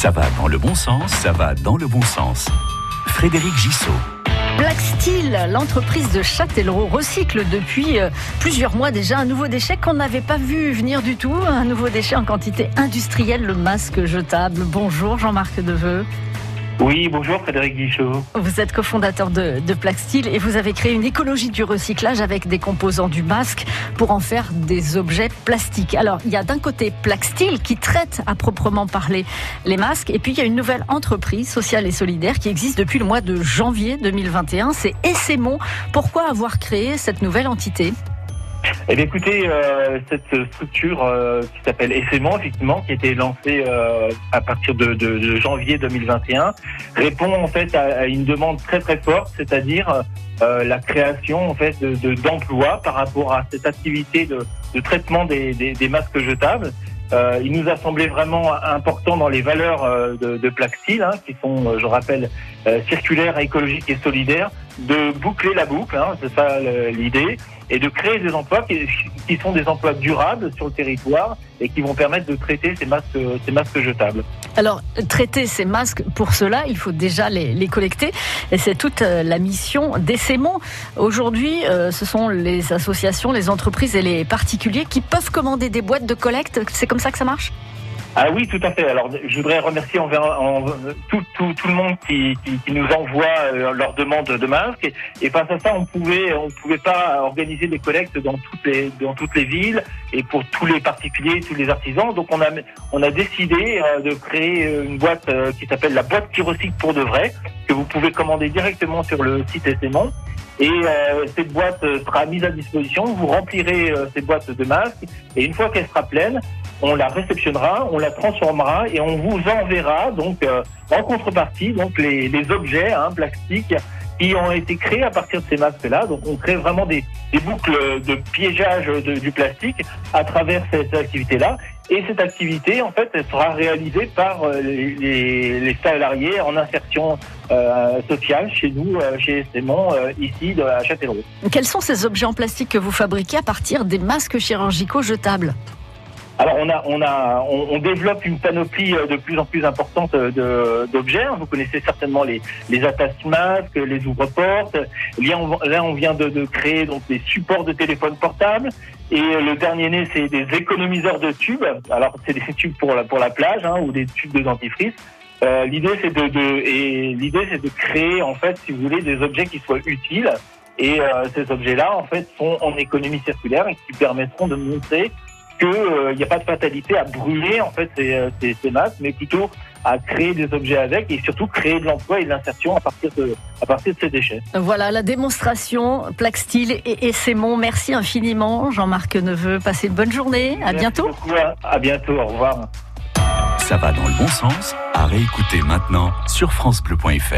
Ça va dans le bon sens, ça va dans le bon sens. Frédéric Gissot. Black Steel, l'entreprise de Châtellerault, recycle depuis euh, plusieurs mois déjà un nouveau déchet qu'on n'avait pas vu venir du tout, un nouveau déchet en quantité industrielle, le masque jetable. Bonjour Jean-Marc Deveux. Oui, bonjour Frédéric Guichot. Vous êtes cofondateur de, de et vous avez créé une écologie du recyclage avec des composants du masque pour en faire des objets plastiques. Alors, il y a d'un côté Steel qui traite à proprement parler les masques et puis il y a une nouvelle entreprise sociale et solidaire qui existe depuis le mois de janvier 2021. C'est Essémon. Pourquoi avoir créé cette nouvelle entité? Eh bien, écoutez, euh, cette structure euh, qui s'appelle Essaimant, effectivement, qui a été lancée euh, à partir de, de, de, janvier 2021, répond en fait à, à une demande très très forte, c'est-à-dire euh, la création en fait de, d'emplois par rapport à cette activité de, de traitement des, des, des, masques jetables. Euh, il nous a semblé vraiment important dans les valeurs de, de Plaxil, hein, qui sont, je rappelle, circulaires, écologiques et solidaires, de boucler la boucle, hein, c'est ça l'idée, et de créer des emplois qui, sont des emplois durables sur le territoire et qui vont permettre de traiter ces masques, ces masques jetables. Alors, traiter ces masques, pour cela, il faut déjà les, collecter. Et c'est toute la mission d'Essémon. Aujourd'hui, euh, ce sont les associations, les entreprises et les particuliers qui peuvent commander des boîtes de collecte. C'est comme ça que ça marche? Ah oui, tout à fait. Alors, je voudrais remercier envers en, tout, le monde qui nous envoie euh, leurs demandes de masques. Et, et, face à ça, on pouvait, on pouvait pas organiser des collectes dans toutes les, dans toutes les villes et pour tous les particuliers, tous les artisans. Donc, on a, on a décidé euh, de créer une boîte euh, qui s'appelle la boîte qui recycle pour de vrai, que vous pouvez commander directement sur le site Essémon. Et euh, cette boîte sera mise à disposition. Vous remplirez euh, cette boîte de masques et une fois qu'elle sera pleine, on la réceptionnera, on la transformera et on vous enverra donc euh, en contrepartie donc les, les objets hein, plastiques qui ont été créés à partir de ces masques-là. Donc on crée vraiment des, boucles de piégeage du plastique à travers cette activité-là. Et cette activité, en fait, elle sera réalisée par les, les, salariés en insertion euh, sociale chez nous, euh, chez Sémon, euh, ici à Châtellerault. Quels sont ces objets en plastique que vous fabriquez à partir des masques chirurgicaux jetables? Alors on a, on a, on, on, développe une panoplie de plus en plus importante d'objets. Vous connaissez certainement les, les attaches masques, les ouvre-portes. Là, on, là, on vient de, de, créer donc des supports de téléphone portable. Et le dernier né, c'est des économiseurs de tubes. Alors c'est des tubes pour la, pour la plage hein, ou des tubes de dentifrice. Euh, l'idée c'est de, de, et l'idée c'est de créer en fait, si vous voulez, des objets qui soient utiles. Et euh, ces objets-là, en fait, sont en économie circulaire et qui permettront de montrer qu'il n'y euh, a pas de fatalité à brûler en fait ces, ces, ces, masques, mais plutôt à créer des objets avec et surtout créer de l'emploi et de l'insertion à partir de à partir de ces déchets. Voilà la démonstration Plaxtil et Essémon. Merci infiniment Jean-Marc Neveu. Passez une bonne journée. À Merci bientôt. Beaucoup, à bientôt. Au revoir. Ça va dans le bon sens. À réécouter maintenant sur francebleu.fr.